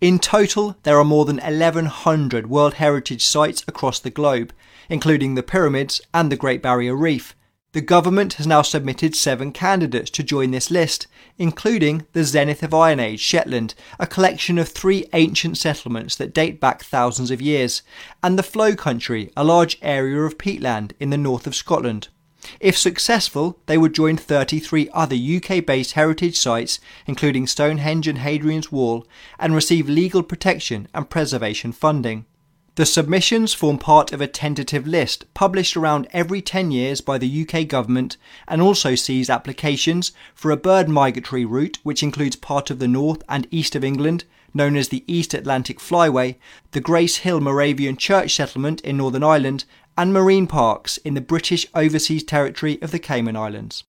In total, there are more than 1,100 World Heritage Sites across the globe, including the pyramids and the Great Barrier Reef. The government has now submitted seven candidates to join this list, including the Zenith of Iron Age Shetland, a collection of three ancient settlements that date back thousands of years, and the Flow Country, a large area of peatland in the north of Scotland. If successful, they would join 33 other UK based heritage sites, including Stonehenge and Hadrian's Wall, and receive legal protection and preservation funding. The submissions form part of a tentative list published around every 10 years by the UK government and also sees applications for a bird migratory route which includes part of the north and east of England, known as the East Atlantic Flyway, the Gracehill Moravian Church settlement in Northern Ireland, and marine parks in the British Overseas Territory of the Cayman Islands.